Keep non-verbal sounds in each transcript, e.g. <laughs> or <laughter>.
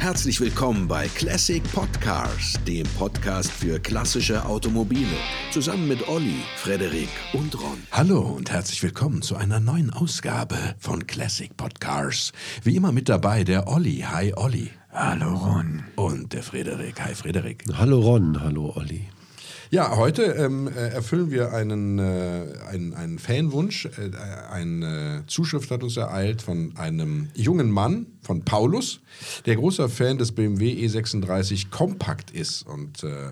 Herzlich willkommen bei Classic Podcars, dem Podcast für klassische Automobile. Zusammen mit Olli, Frederik und Ron. Hallo und herzlich willkommen zu einer neuen Ausgabe von Classic Podcars. Wie immer mit dabei der Olli. Hi Olli. Hallo Ron. Und der Frederik. Hi Frederik. Hallo Ron, hallo Olli. Ja, heute ähm, äh, erfüllen wir einen, äh, einen, einen Fanwunsch. Äh, eine Zuschrift hat uns ereilt von einem jungen Mann, von Paulus, der großer Fan des BMW E36 Compact ist und äh,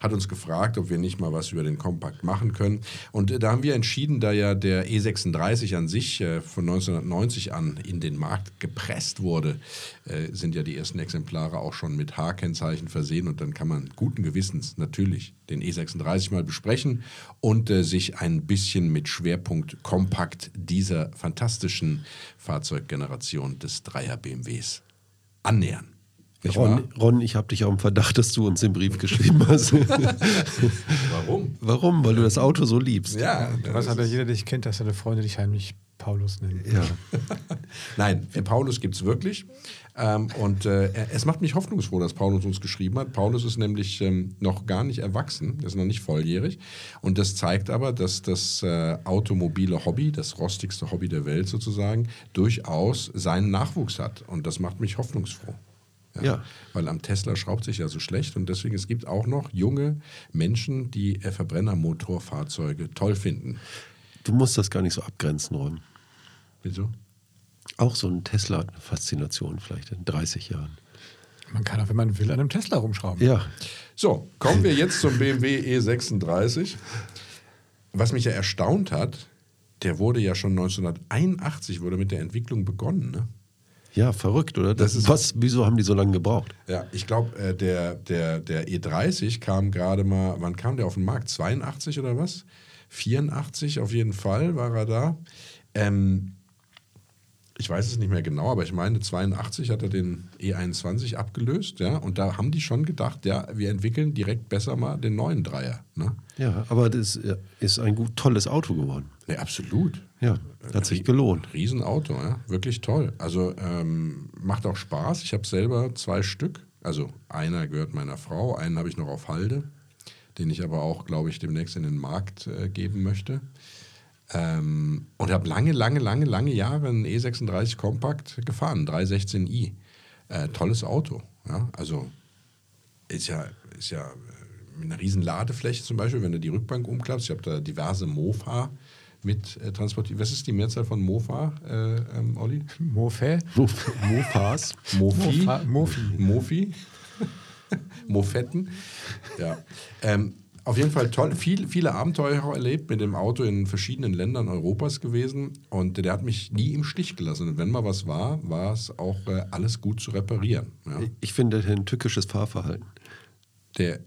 hat uns gefragt, ob wir nicht mal was über den Compact machen können. Und äh, da haben wir entschieden, da ja der E36 an sich äh, von 1990 an in den Markt gepresst wurde, sind ja die ersten Exemplare auch schon mit H-Kennzeichen versehen und dann kann man guten Gewissens natürlich den E36 mal besprechen und sich ein bisschen mit Schwerpunkt Compact dieser fantastischen Fahrzeuggeneration des 3er BMWs annähern. Ron, Ron, ich habe dich auch im Verdacht, dass du uns den Brief geschrieben hast. <laughs> Warum? Warum? Weil du das Auto so liebst. Ja, was hat ja jeder, der dich kennt, dass deine Freunde dich heimlich Paulus nennen. Ja. <laughs> Nein, Paulus gibt es wirklich. Ähm, und äh, es macht mich hoffnungsfroh, dass Paulus uns geschrieben hat. Paulus ist nämlich ähm, noch gar nicht erwachsen, ist noch nicht volljährig. Und das zeigt aber, dass das äh, automobile Hobby, das rostigste Hobby der Welt sozusagen, durchaus seinen Nachwuchs hat. Und das macht mich hoffnungsfroh. Ja, ja. Weil am Tesla schraubt sich ja so schlecht und deswegen es gibt auch noch junge Menschen, die äh, Verbrennermotorfahrzeuge toll finden. Du musst das gar nicht so abgrenzen, Ron. Wieso? Auch so ein Tesla hat eine Faszination vielleicht in 30 Jahren. Man kann auch, wenn man will, an einem Tesla rumschrauben. Ja. So, kommen wir jetzt zum BMW E36. Was mich ja erstaunt hat, der wurde ja schon 1981 wurde mit der Entwicklung begonnen. Ne? Ja, verrückt, oder? Das, das ist, was, wieso haben die so lange gebraucht? Ja, ich glaube, äh, der, der, der E30 kam gerade mal, wann kam der auf den Markt? 82 oder was? 84 auf jeden Fall war er da. Ähm, ich weiß es nicht mehr genau, aber ich meine, 82 hat er den E21 abgelöst, ja, und da haben die schon gedacht, ja, wir entwickeln direkt besser mal den neuen Dreier. Ne? Ja, aber das ist ein gut, tolles Auto geworden. Ja, absolut. Ja, hat sich gelohnt. Riesenauto, ja, wirklich toll. Also ähm, macht auch Spaß. Ich habe selber zwei Stück, also einer gehört meiner Frau, einen habe ich noch auf Halde den ich aber auch, glaube ich, demnächst in den Markt äh, geben möchte. Ähm, und habe lange, lange, lange, lange Jahre einen E36 Compact gefahren, 316i. Äh, tolles Auto. Ja? Also ist ja, ist ja mit äh, einer riesen Ladefläche zum Beispiel, wenn du die Rückbank umklappst. Ich habe da diverse Mofa mit äh, transportiert. Was ist die Mehrzahl von Mofa, äh, ähm, Olli? Mofe? Mofas. Mofi. Mofa, Mofi. Mofi. <laughs> Mofetten. Ja. Ähm, auf jeden Fall toll, viel, viele Abenteuer erlebt mit dem Auto in verschiedenen Ländern Europas gewesen und der hat mich nie im Stich gelassen. Und wenn mal was war, war es auch äh, alles gut zu reparieren. Ja. Ich finde ein tückisches Fahrverhalten. Der,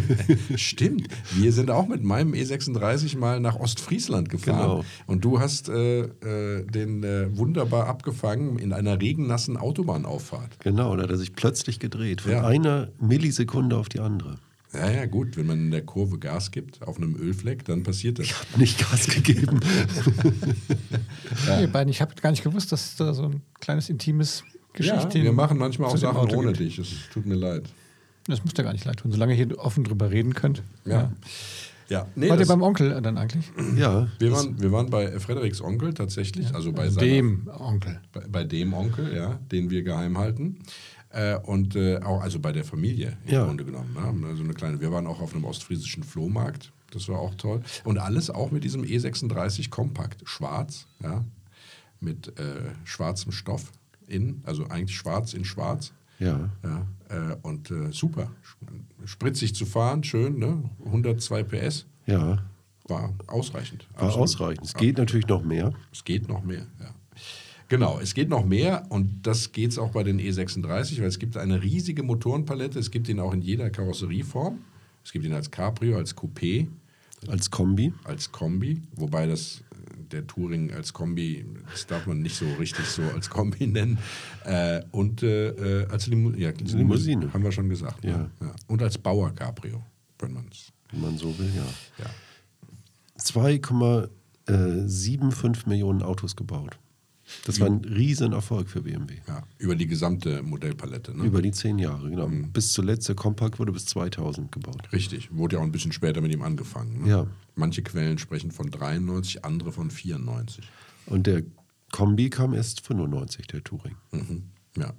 <laughs> stimmt. Wir sind auch mit meinem E36 mal nach Ostfriesland gefahren. Genau. Und du hast äh, äh, den äh, wunderbar abgefangen in einer regennassen Autobahnauffahrt. Genau, da hat er sich plötzlich gedreht, von ja. einer Millisekunde auf die andere. Ja, ja, gut. Wenn man in der Kurve Gas gibt, auf einem Ölfleck, dann passiert das. Ich habe nicht Gas gegeben. ja. Ihr beiden, ich habe gar nicht gewusst, dass da so ein kleines intimes Geschichte Ja, wir machen manchmal auch Sachen ohne dich. Es tut mir leid. Das muss ja gar nicht leid tun, solange ihr hier offen drüber reden könnt. Ja. ja. Ja, nee, Wart ihr beim Onkel dann eigentlich? Ja. Wir waren, wir waren bei Frederiks Onkel tatsächlich, ja. also bei also dem Onkel. Bei, bei, dem Onkel, ja, den wir geheim halten. Äh, und äh, auch also bei der Familie im ja. Grunde genommen. Ne? Also eine kleine, wir waren auch auf einem ostfriesischen Flohmarkt, das war auch toll. Und alles auch mit diesem E36 Kompakt, schwarz, ja, mit äh, schwarzem Stoff in, also eigentlich schwarz in schwarz. Ja. ja äh, und äh, super. Spritzig zu fahren, schön, ne? 102 PS. Ja. War ausreichend. War absolut. ausreichend. Es geht natürlich noch mehr. Es geht noch mehr, ja. Genau, es geht noch mehr und das geht es auch bei den E36, weil es gibt eine riesige Motorenpalette. Es gibt ihn auch in jeder Karosserieform. Es gibt ihn als Cabrio, als Coupé. Als Kombi. Als Kombi, wobei das der Touring als Kombi, das darf man nicht so richtig so als Kombi <laughs> nennen. Äh, und äh, als Limu ja, Limousine. Haben wir schon gesagt. Ja. Ne? ja. Und als Bauer Cabrio, wenn man es. Wenn man so will, ja. ja. 2,75 Millionen Autos gebaut. Das war ein Riesenerfolg für BMW. Ja, über die gesamte Modellpalette. Ne? Über die zehn Jahre, genau. Mhm. Bis zuletzt, der Compact wurde bis 2000 gebaut. Richtig, wurde ja auch ein bisschen später mit ihm angefangen. Ne? Ja. Manche Quellen sprechen von 93, andere von 94. Und der Kombi kam erst 95, der Touring. Mhm. Ja.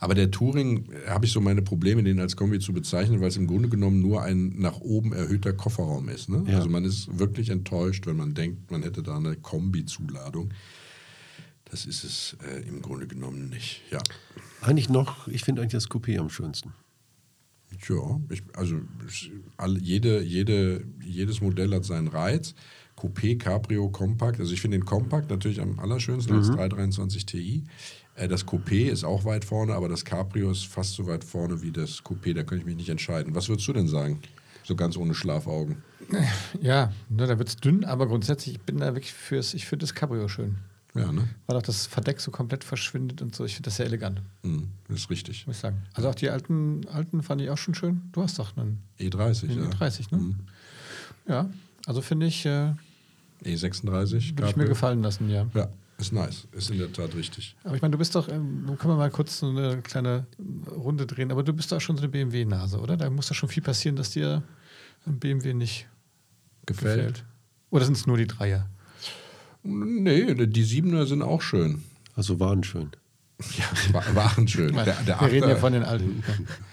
Aber der Touring äh, habe ich so meine Probleme, den als Kombi zu bezeichnen, weil es im Grunde genommen nur ein nach oben erhöhter Kofferraum ist. Ne? Ja. Also man ist wirklich enttäuscht, wenn man denkt, man hätte da eine Kombi-Zuladung. Das ist es äh, im Grunde genommen nicht. Ja. Eigentlich noch, ich finde eigentlich das Coupé am schönsten. Ja, ich, also alle, jede, jede, jedes Modell hat seinen Reiz. Coupé, Cabrio, Compact. Also ich finde den Compact natürlich am allerschönsten mhm. als 323 Ti. Äh, das Coupé ist auch weit vorne, aber das Cabrio ist fast so weit vorne wie das Coupé. Da könnte ich mich nicht entscheiden. Was würdest du denn sagen? So ganz ohne Schlafaugen. <laughs> Ja, ne, da wird es dünn, aber grundsätzlich, ich bin da wirklich fürs, ich finde das Cabrio schön. Ja, ne? Weil auch das Verdeck so komplett verschwindet und so. Ich finde das sehr elegant. Mhm, das ist richtig. Muss ich sagen. Also auch die alten, alten fand ich auch schon schön. Du hast doch einen E30, einen ja. E30, ne? Mhm. Ja, also finde ich. Äh, E36. Würde ich mir gefallen lassen, ja. Ja, ist nice. Ist in der Tat richtig. Aber ich meine, du bist doch, ähm, können wir mal kurz so eine kleine Runde drehen, aber du bist doch schon so eine BMW-Nase, oder? Da muss doch schon viel passieren, dass dir ein BMW nicht gefällt. gefällt. Oder sind es nur die Dreier? Nee, die Siebener sind auch schön. Also waren schön. Ja, waren schön. Der, der Achter, Wir reden ja von den alten.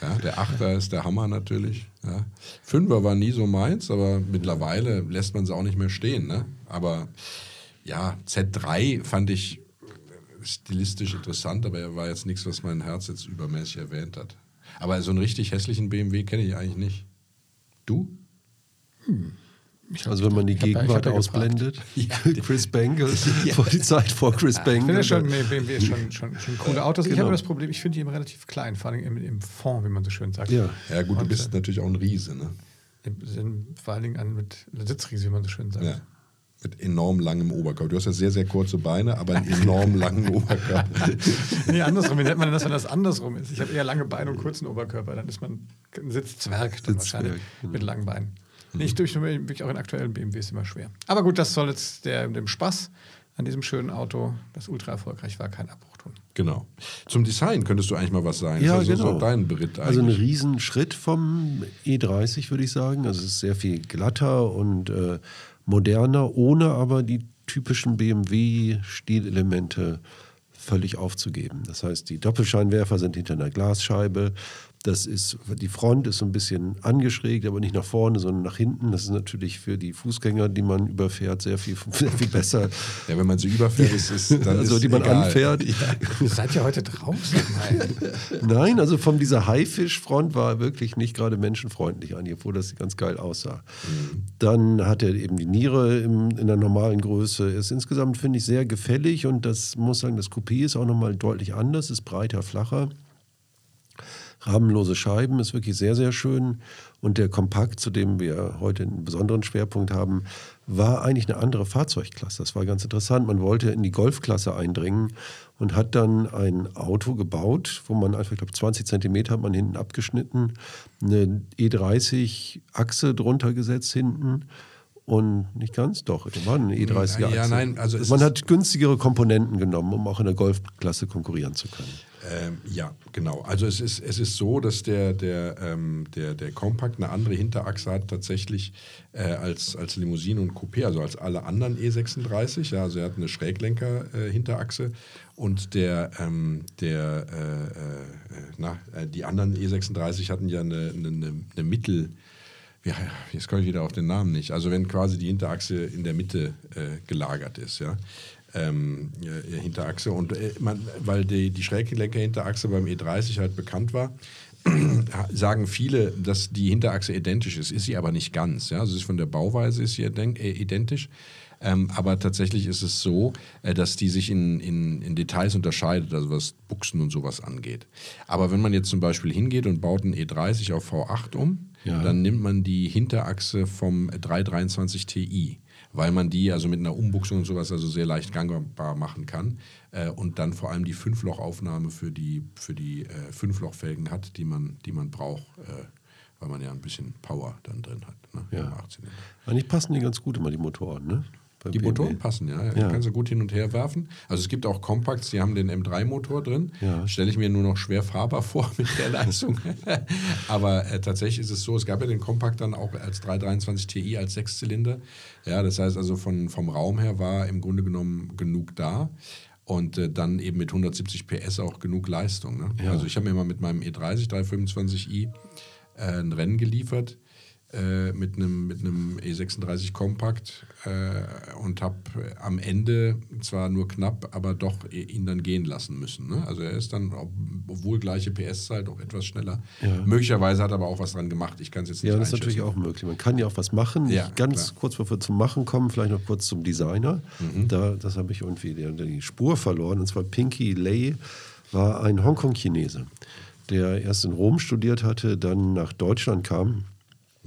Ja, der Achter ist der Hammer natürlich. Ja. Fünfer war nie so meins, aber mittlerweile lässt man sie auch nicht mehr stehen. Ne? Aber ja, Z3 fand ich stilistisch interessant, aber er war jetzt nichts, was mein Herz jetzt übermäßig erwähnt hat. Aber so einen richtig hässlichen BMW kenne ich eigentlich nicht. Du? Hm. Also wenn man die Gegenwart ausblendet, <laughs> ja. <laughs> Chris Bengals, <laughs> ja. vor die Zeit vor Chris ja, Bengals. Ich finde schon, nee, BMW ist schon, schon, schon coole Autos. Genau. Ich habe das Problem, ich finde die immer relativ klein, vor allem im, im Fond, wie man so schön sagt. Ja, ja gut, Und, du bist äh, natürlich auch ein Riese, ne? Vor allen Dingen an, mit Sitzriese, wie man so schön sagt. Ja. Mit enorm langem Oberkörper. Du hast ja sehr, sehr kurze Beine, aber einen enorm langen Oberkörper. nee, andersrum. Wie nennt man das, wenn das andersrum ist? Ich habe eher lange Beine und kurzen Oberkörper. Dann ist man ein Sitzzwerg, dann Sitzzwerg, wahrscheinlich genau. mit langen Beinen. Nicht durch wirklich auch in aktuellen BMWs immer schwer. Aber gut, das soll jetzt der, dem Spaß an diesem schönen Auto, das ultra erfolgreich war, keinen Abbruch tun. Genau. Zum Design könntest du eigentlich mal was sagen. Ja, also genau. so dein Beritt eigentlich. Also ein Riesenschritt vom E30, würde ich sagen. Also es ist sehr viel glatter und äh, moderner, ohne aber die typischen BMW-Stilelemente völlig aufzugeben. Das heißt, die Doppelscheinwerfer sind hinter einer Glasscheibe das ist, die Front ist so ein bisschen angeschrägt, aber nicht nach vorne, sondern nach hinten. Das ist natürlich für die Fußgänger, die man überfährt, sehr viel, <laughs> sehr viel besser. Ja, wenn man sie überfährt, ist es dann also ist die man egal. anfährt. Ja. <laughs> Ihr seid ja heute draußen. <laughs> Nein, also von dieser Haifischfront war wirklich nicht gerade menschenfreundlich eigentlich, obwohl das ganz geil aussah. Mhm. Dann hat er eben die Niere im, in der normalen Größe. Ist insgesamt finde ich sehr gefällig und das muss sagen, das Coupé ist auch nochmal deutlich anders, ist breiter, flacher rahmenlose Scheiben, ist wirklich sehr, sehr schön. Und der Kompakt, zu dem wir heute einen besonderen Schwerpunkt haben, war eigentlich eine andere Fahrzeugklasse. Das war ganz interessant. Man wollte in die Golfklasse eindringen und hat dann ein Auto gebaut, wo man einfach, ich glaube, 20 Zentimeter hat man hinten abgeschnitten, eine E30-Achse drunter gesetzt hinten und nicht ganz, doch, da war eine E30 Achse. Ja, nein, also man hat günstigere Komponenten genommen, um auch in der Golfklasse konkurrieren zu können. Ähm, ja, genau. Also es ist, es ist so, dass der, der, ähm, der, der Compact eine andere Hinterachse hat tatsächlich äh, als, als Limousine und Coupé, also als alle anderen E36. Ja, also er hat eine Schräglenker-Hinterachse äh, und der, ähm, der äh, äh na, äh, die anderen E36 hatten ja eine, eine, eine Mittel- ja, jetzt komme ich wieder auf den Namen nicht. Also wenn quasi die Hinterachse in der Mitte äh, gelagert ist, ja ähm, äh, Hinterachse. Und äh, man, weil die, die Schräglenker-Hinterachse beim E30 halt bekannt war, <clears throat> sagen viele, dass die Hinterachse identisch ist. Ist sie aber nicht ganz. Ja? Also von der Bauweise ist sie äh, identisch. Ähm, aber tatsächlich ist es so, äh, dass die sich in, in, in, Details unterscheidet, also was Buchsen und sowas angeht. Aber wenn man jetzt zum Beispiel hingeht und baut einen E30 auf V8 um, ja. dann nimmt man die Hinterachse vom 323 Ti weil man die also mit einer Umbuchsung und sowas also sehr leicht gangbar machen kann äh, und dann vor allem die Fünflochaufnahme für die, für die äh, Fünflochfelgen hat, die man, die man braucht, äh, weil man ja ein bisschen Power dann drin hat. Ne, ja. Eigentlich passen die ganz gut immer, die Motoren, ne? Die BMW. Motoren passen, ja. ja. Kannst du gut hin und her werfen. Also es gibt auch Compacts, die haben den M3-Motor drin. Ja. Stelle ich mir nur noch schwer fahrbar <laughs> vor mit der Leistung. <laughs> Aber äh, tatsächlich ist es so, es gab ja den Compact dann auch als 323 Ti als Sechszylinder. Ja, das heißt also von, vom Raum her war im Grunde genommen genug da und äh, dann eben mit 170 PS auch genug Leistung. Ne? Ja. Also ich habe mir mal mit meinem E30 325i äh, ein Rennen geliefert äh, mit einem mit E36 Kompakt äh, und habe am Ende zwar nur knapp, aber doch ihn dann gehen lassen müssen. Ne? Also er ist dann, obwohl gleiche PS-Zahl, doch etwas schneller. Ja. Möglicherweise hat er aber auch was dran gemacht. Ich kann es jetzt nicht Ja, das ist natürlich auch möglich. Man kann ja auch was machen. Ja, ganz klar. kurz bevor wir zum Machen kommen, vielleicht noch kurz zum Designer. Mhm. Da, das habe ich irgendwie die, die Spur verloren. Und zwar Pinky Lei war ein Hongkong-Chinese, der erst in Rom studiert hatte, dann nach Deutschland kam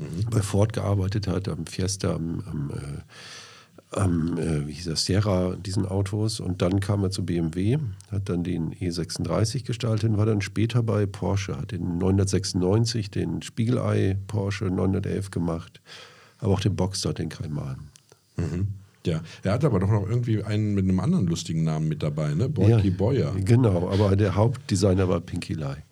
mhm. bei Ford gearbeitet hat, am Fiesta, am, am, äh, am äh, wie hieß das, Sierra, diesen Autos. Und dann kam er zu BMW, hat dann den E36 gestaltet, war dann später bei Porsche, hat den 996, den Spiegelei Porsche 911 gemacht, aber auch den Boxster, den Kaiman. Mhm. Ja, er hat aber doch noch irgendwie einen mit einem anderen lustigen Namen mit dabei, ne? Boyki ja, Boyer. Genau, aber der Hauptdesigner war Pinky Lai.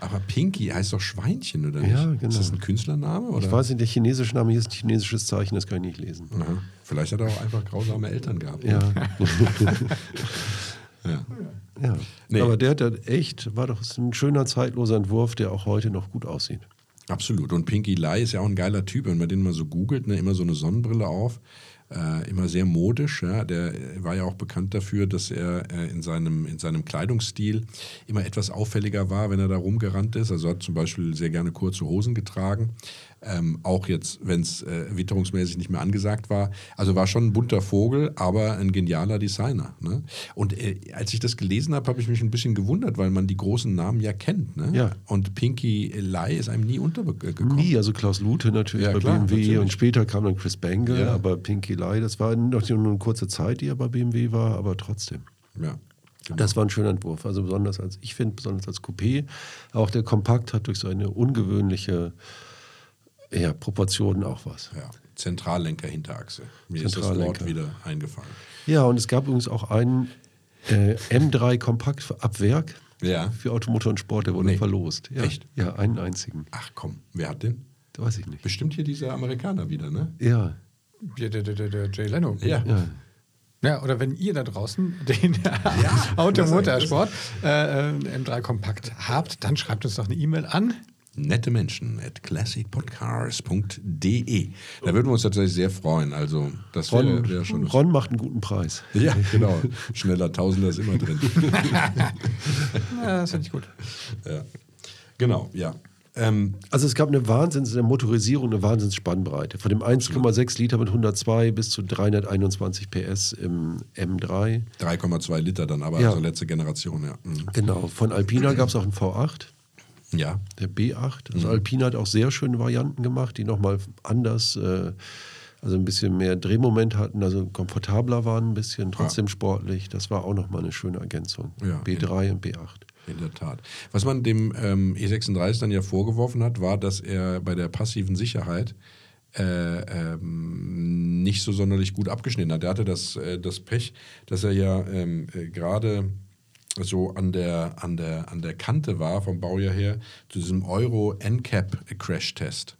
Aber Pinky heißt doch Schweinchen, oder nicht? Ja, genau. Ist das ein Künstlername? Oder? Ich weiß nicht, der chinesische Name hier ist ein chinesisches Zeichen, das kann ich nicht lesen. Aha. Vielleicht hat er auch einfach grausame Eltern gehabt. Ja. <laughs> <laughs> ja. ja. Nee. Aber der hat echt, war doch ein schöner, zeitloser Entwurf, der auch heute noch gut aussieht. Absolut. Und Pinky Lai ist ja auch ein geiler Typ. Wenn man den mal so googelt, ne, immer so eine Sonnenbrille auf äh, immer sehr modisch. Ja. Der war ja auch bekannt dafür, dass er äh, in, seinem, in seinem Kleidungsstil immer etwas auffälliger war, wenn er da rumgerannt ist. Also hat zum Beispiel sehr gerne kurze Hosen getragen. Ähm, auch jetzt, wenn es äh, witterungsmäßig nicht mehr angesagt war. Also war schon ein bunter Vogel, aber ein genialer Designer. Ne? Und äh, als ich das gelesen habe, habe ich mich ein bisschen gewundert, weil man die großen Namen ja kennt. Ne? Ja. Und Pinky Lai ist einem nie untergekommen. Nie, also Klaus Lute natürlich ja, bei klar, BMW natürlich. und später kam dann Chris Bangle, ja. aber Pinky Lai, das war noch nur eine kurze Zeit, die er bei BMW war, aber trotzdem. Ja. Genau. Das war ein schöner Entwurf. Also besonders als, ich finde, besonders als Coupé. Auch der Kompakt hat durch seine ungewöhnliche ja, Proportionen auch was. Ja. Zentrallenker Hinterachse. Mir ist das Wort wieder eingefallen. Ja, und es gab übrigens auch einen äh, M3 Kompakt ab Werk ja. für Automotor und Sport, der wurde nee. verlost. Ja. Echt? Ja, einen einzigen. Ach komm, wer hat den? Das weiß ich nicht. Bestimmt hier dieser Amerikaner wieder, ne? Ja. Ja, der, der, der, der Jay Leno. Ja. ja. Ja, oder wenn ihr da draußen <laughs> den ja, Automotorsport äh, äh M3 Kompakt habt, dann schreibt uns doch eine E-Mail an nette Menschen at classicpodcars.de. Da würden wir uns tatsächlich sehr freuen. Also, das wäre wär schon. Ron macht einen guten Preis. <laughs> Ja, genau. Schneller Tausender ist immer drin. <laughs> ja, das finde ich gut. Ja. Genau, ja. Ähm, also es gab eine Wahnsinns, eine Motorisierung, eine Wahnsinnsspannbreite. Von dem 1,6 Liter mit 102 bis zu 321 PS im M3. 3,2 Liter dann, aber ja. also letzte Generation, ja. Mhm. Genau. Von Alpina gab es auch einen V8. Ja. Der B8. Also mhm. Alpine hat auch sehr schöne Varianten gemacht, die nochmal anders, äh, also ein bisschen mehr Drehmoment hatten, also komfortabler waren ein bisschen, trotzdem ja. sportlich. Das war auch nochmal eine schöne Ergänzung. Ja, B3 in, und B8. In der Tat. Was man dem ähm, E36 dann ja vorgeworfen hat, war, dass er bei der passiven Sicherheit äh, ähm, nicht so sonderlich gut abgeschnitten hat. Er hatte das, äh, das Pech, dass er ja ähm, äh, gerade so an der, an der, an der Kante war vom Baujahr her zu diesem Euro NCAP Crash Test.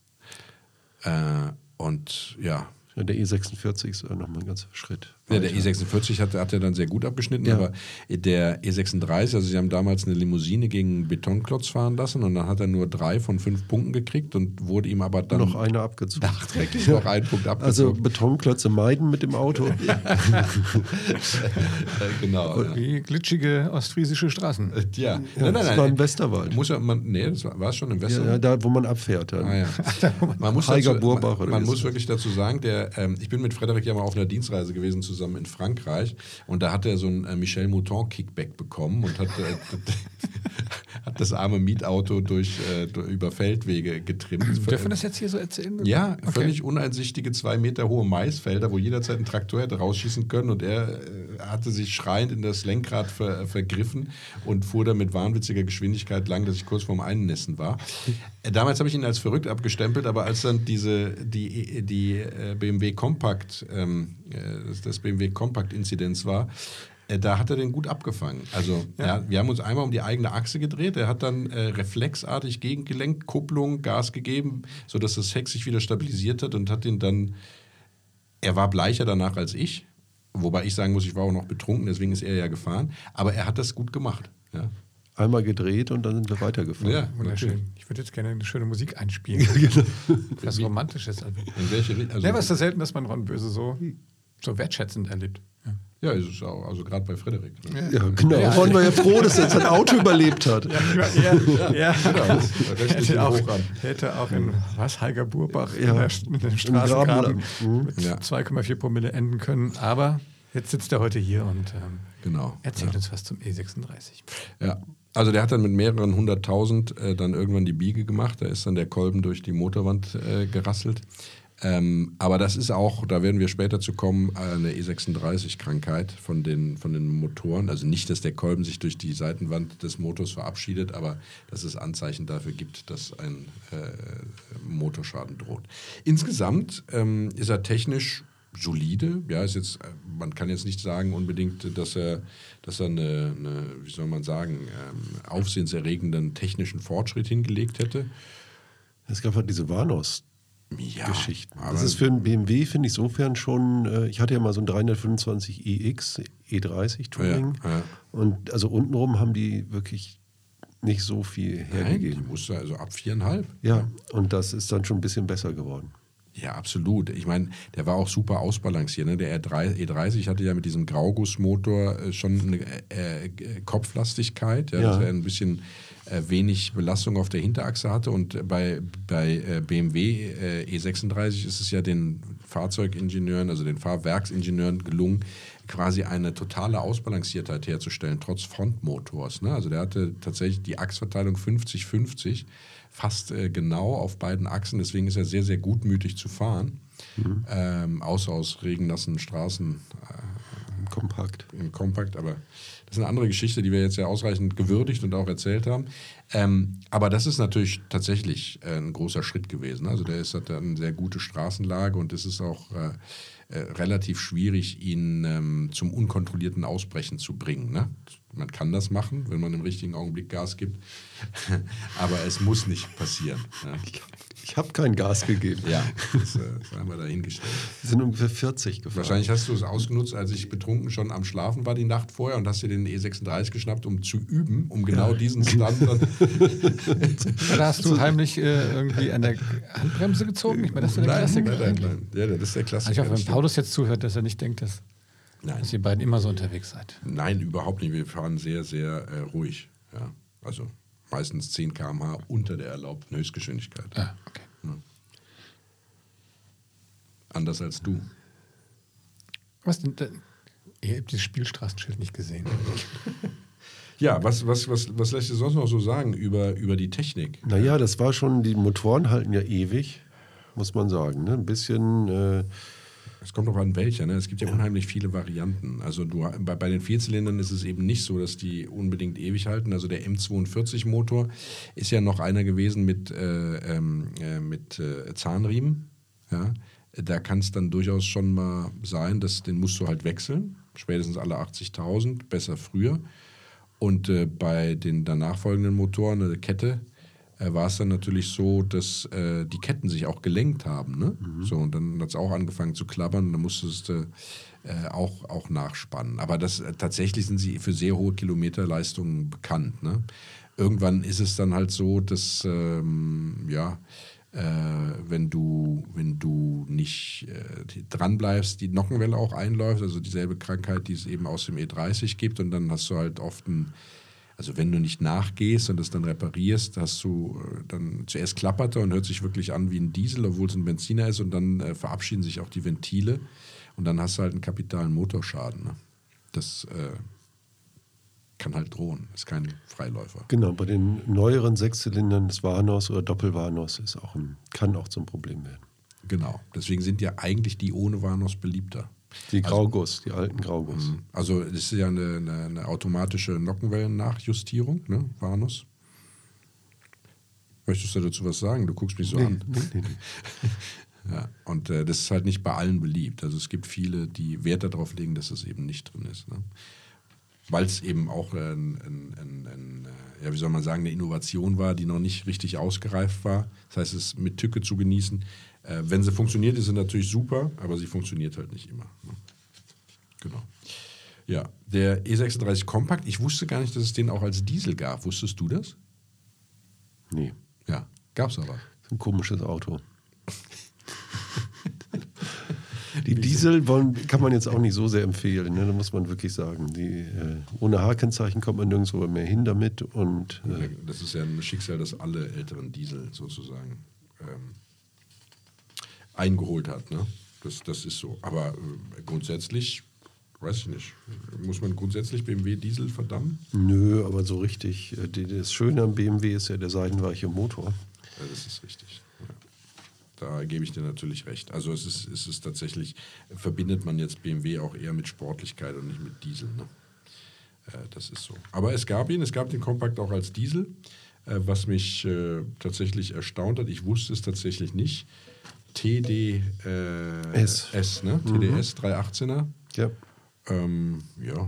Äh, und ja. ja. Der E46 ist nochmal ein ganzer Schritt. Ja, der E46 hat, hat er dann sehr gut abgeschnitten, ja. aber der E36, also sie haben damals eine Limousine gegen Betonklotz fahren lassen und dann hat er nur drei von fünf Punkten gekriegt und wurde ihm aber dann noch eine abgezogen. Nachträglich noch einen Punkt abgezogen. Also Betonklötze meiden mit dem Auto. <laughs> <laughs> genau. Ja. Wie glitschige ostfriesische Straßen. Äh, ja, ja nein, nein, das nein. war im Westerwald. Muss ja, man, nee, das war, war es schon im Westerwald. Ja, da wo man abfährt. Dann. Ah, ja. <laughs> man muss, dazu, man, man muss wirklich dazu sagen, der, ähm, ich bin mit Frederik ja mal auf einer Dienstreise gewesen zu zusammen in Frankreich und da hat er so ein äh, Michel Mouton Kickback bekommen und hat, äh, <laughs> hat das arme Mietauto durch, äh, über Feldwege getrimmt. Dürfen wir das jetzt hier so erzählen? Ja, okay. völlig uneinsichtige zwei Meter hohe Maisfelder, wo jederzeit ein Traktor hätte rausschießen können und er hatte sich schreiend in das Lenkrad ver, vergriffen und fuhr da mit wahnwitziger Geschwindigkeit lang, dass ich kurz vorm Einnässen war. Äh, damals habe ich ihn als verrückt abgestempelt, aber als dann diese, die, die äh, BMW Compact, ähm, das BMW Compact Inzidenz war, da hat er den gut abgefangen. Also ja. Ja, wir haben uns einmal um die eigene Achse gedreht. Er hat dann äh, reflexartig gegengelenkt, Kupplung, Gas gegeben, sodass das Heck sich wieder stabilisiert hat und hat ihn dann. Er war bleicher danach als ich, wobei ich sagen muss, ich war auch noch betrunken, deswegen ist er ja gefahren. Aber er hat das gut gemacht. Ja. Einmal gedreht und dann sind wir weitergefahren. Ja, wunderschön. Ich würde jetzt gerne eine schöne Musik einspielen. <laughs> genau. Was Romantisches. Also. In welche Also ja, ist das selten, dass man Ron Böse so, so wertschätzend erlebt. Ja. Ja, ist es auch. Also gerade bei Frederik. Ne? Ja, genau. Ja, waren wir ja froh, dass er sein Auto überlebt hat. Ja, ja, ja. ja. <laughs> Genau. Hätte, auch, hätte auch in was, Heiger Burbach ja. in, der, in dem Straßengraben mhm. mit 2,4 Promille enden können. Aber jetzt sitzt er heute hier und ähm, genau. erzählt uns was zum E36. Ja, also der hat dann mit mehreren hunderttausend äh, dann irgendwann die Biege gemacht. Da ist dann der Kolben durch die Motorwand äh, gerasselt. Ähm, aber das ist auch, da werden wir später zu kommen, eine E36-Krankheit von den, von den Motoren. Also nicht, dass der Kolben sich durch die Seitenwand des Motors verabschiedet, aber dass es Anzeichen dafür gibt, dass ein äh, Motorschaden droht. Insgesamt ähm, ist er technisch solide. Ja, ist jetzt, man kann jetzt nicht sagen unbedingt, dass er, dass er eine, eine wie soll man sagen, ähm, aufsehenserregenden technischen Fortschritt hingelegt hätte. Es gab halt diese Warnos ja, Geschichten. Das ist für einen BMW, finde ich, insofern schon. Äh, ich hatte ja mal so ein 325 iX E30 Touring. Ja, ja. Und also untenrum haben die wirklich nicht so viel hergegeben. Nein, die musste also ab viereinhalb. Ja, und das ist dann schon ein bisschen besser geworden. Ja, absolut. Ich meine, der war auch super ausbalanciert. Ne? Der E30 hatte ja mit diesem Graugussmotor äh, schon eine äh, äh, Kopflastigkeit. Ja, ja. Dass er ein bisschen wenig Belastung auf der Hinterachse hatte. Und bei, bei äh, BMW äh, E36 ist es ja den Fahrzeugingenieuren, also den Fahrwerksingenieuren gelungen, quasi eine totale Ausbalanciertheit herzustellen, trotz Frontmotors. Ne? Also der hatte tatsächlich die Achsverteilung 50-50, fast äh, genau auf beiden Achsen. Deswegen ist er sehr, sehr gutmütig zu fahren. Mhm. Ähm, außer aus regennassen Straßen. Äh, Kompakt. Im Kompakt, aber das ist eine andere Geschichte, die wir jetzt ja ausreichend gewürdigt und auch erzählt haben. Ähm, aber das ist natürlich tatsächlich äh, ein großer Schritt gewesen. Also der ist, hat eine sehr gute Straßenlage und es ist auch äh, äh, relativ schwierig, ihn ähm, zum unkontrollierten Ausbrechen zu bringen. Ne? Man kann das machen, wenn man im richtigen Augenblick Gas gibt, <laughs> aber es muss nicht passieren. Ja. Ich habe kein Gas gegeben. Ja, das, äh, das haben wir dahingestellt. Wir sind ungefähr 40 gefahren. Wahrscheinlich hast du es ausgenutzt, als ich betrunken schon am Schlafen war die Nacht vorher und hast dir den E36 geschnappt, um zu üben, um genau ja. diesen Stand dann. <laughs> da hast du heimlich äh, irgendwie an der Handbremse gezogen? Ich meine, das ist der Klassiker. Nein, nein, nein. Ja, das ist der Klassiker. Also ich hoffe, wenn Paulus jetzt zuhört, dass er nicht denkt, dass, dass ihr beiden immer so unterwegs seid. Nein, überhaupt nicht. Wir fahren sehr, sehr äh, ruhig. Ja. Also meistens 10 km/h unter der erlaubten Höchstgeschwindigkeit. Ah, okay. Ja. Anders als du. Was denn? Ihr habt das Spielstraßenschild nicht gesehen. <laughs> ja, was, was, was, was lässt sich sonst noch so sagen über, über die Technik? Naja, das war schon, die Motoren halten ja ewig, muss man sagen. Ne? Ein bisschen. Äh es kommt noch an welcher. Ne? Es gibt ja, unheimlich viele Varianten. Also du, bei, bei, den Vierzylindern ist es eben nicht so, dass die unbedingt ewig halten. Also der M42-Motor ist ja noch einer gewesen mit, äh, ähm, äh, mit äh, Zahnriemen. Ja? Da kann es dann durchaus schon mal sein, dass den musst du halt wechseln. Spätestens alle 80.000, besser früher. Und äh, bei den danach folgenden Motoren, eine Kette, äh, war es dann natürlich so, dass äh, die Ketten sich auch gelenkt haben. Ne? Mhm. So, und dann hat es auch angefangen zu klappern und dann musstest du äh, auch, auch nachspannen. Aber das, äh, tatsächlich sind sie für sehr hohe Kilometerleistungen bekannt. Ne? Irgendwann ist es dann halt so, dass, ähm, ja, äh, wenn, du, wenn du nicht äh, dranbleibst, die Nockenwelle auch einläuft, also dieselbe Krankheit, die es eben aus dem E30 gibt und dann hast du halt oft ein also wenn du nicht nachgehst und das dann reparierst, hast du äh, dann zuerst klappert er und hört sich wirklich an wie ein Diesel, obwohl es ein Benziner ist und dann äh, verabschieden sich auch die Ventile und dann hast du halt einen kapitalen Motorschaden. Ne? Das äh, kann halt drohen, ist kein Freiläufer. Genau, bei den neueren Sechszylindern des Warnos oder Doppelwarnos ist auch ein, kann auch zum Problem werden. Genau, deswegen sind ja eigentlich die ohne Warnos beliebter. Die also Grauguss, also, die alten Grauguss. Mhm. Also das ist ja eine, eine, eine automatische Nockenwellennachjustierung, ne, Vanus. Möchtest du dazu was sagen? Du guckst mich so nee, an. Nee, nee, nee. <laughs> ja, und äh, das ist halt nicht bei allen beliebt. Also es gibt viele, die Wert darauf legen, dass es eben nicht drin ist. Ne? Weil es eben auch ein, ein, ein, äh, ja, wie soll man sagen, eine Innovation war, die noch nicht richtig ausgereift war. Das heißt, es mit Tücke zu genießen. Äh, wenn sie funktioniert, ist sie natürlich super, aber sie funktioniert halt nicht immer. Ne? Genau. Ja, der E36 Compact, ich wusste gar nicht, dass es den auch als Diesel gab. Wusstest du das? Nee. Ja, gab's aber. ein komisches Auto. <laughs> Die Diesel wollen, kann man jetzt auch nicht so sehr empfehlen, ne? da muss man wirklich sagen. Die, äh, ohne H-Kennzeichen kommt man nirgendwo mehr hin damit. Und, äh das ist ja ein Schicksal, das alle älteren Diesel sozusagen ähm, eingeholt hat. Ne? Das, das ist so. Aber äh, grundsätzlich, weiß ich nicht, muss man grundsätzlich BMW Diesel verdammen? Nö, aber so richtig. Äh, das Schöne am BMW ist ja der seidenweiche Motor. Ja, das ist richtig. Ja. Da gebe ich dir natürlich recht. Also es ist, es ist tatsächlich, verbindet man jetzt BMW auch eher mit Sportlichkeit und nicht mit Diesel. Ne? Äh, das ist so. Aber es gab ihn, es gab den Kompakt auch als Diesel, äh, was mich äh, tatsächlich erstaunt hat. Ich wusste es tatsächlich nicht. TDS, äh, S, ne? Mhm. TDS 318er. Ja. Ähm, ja,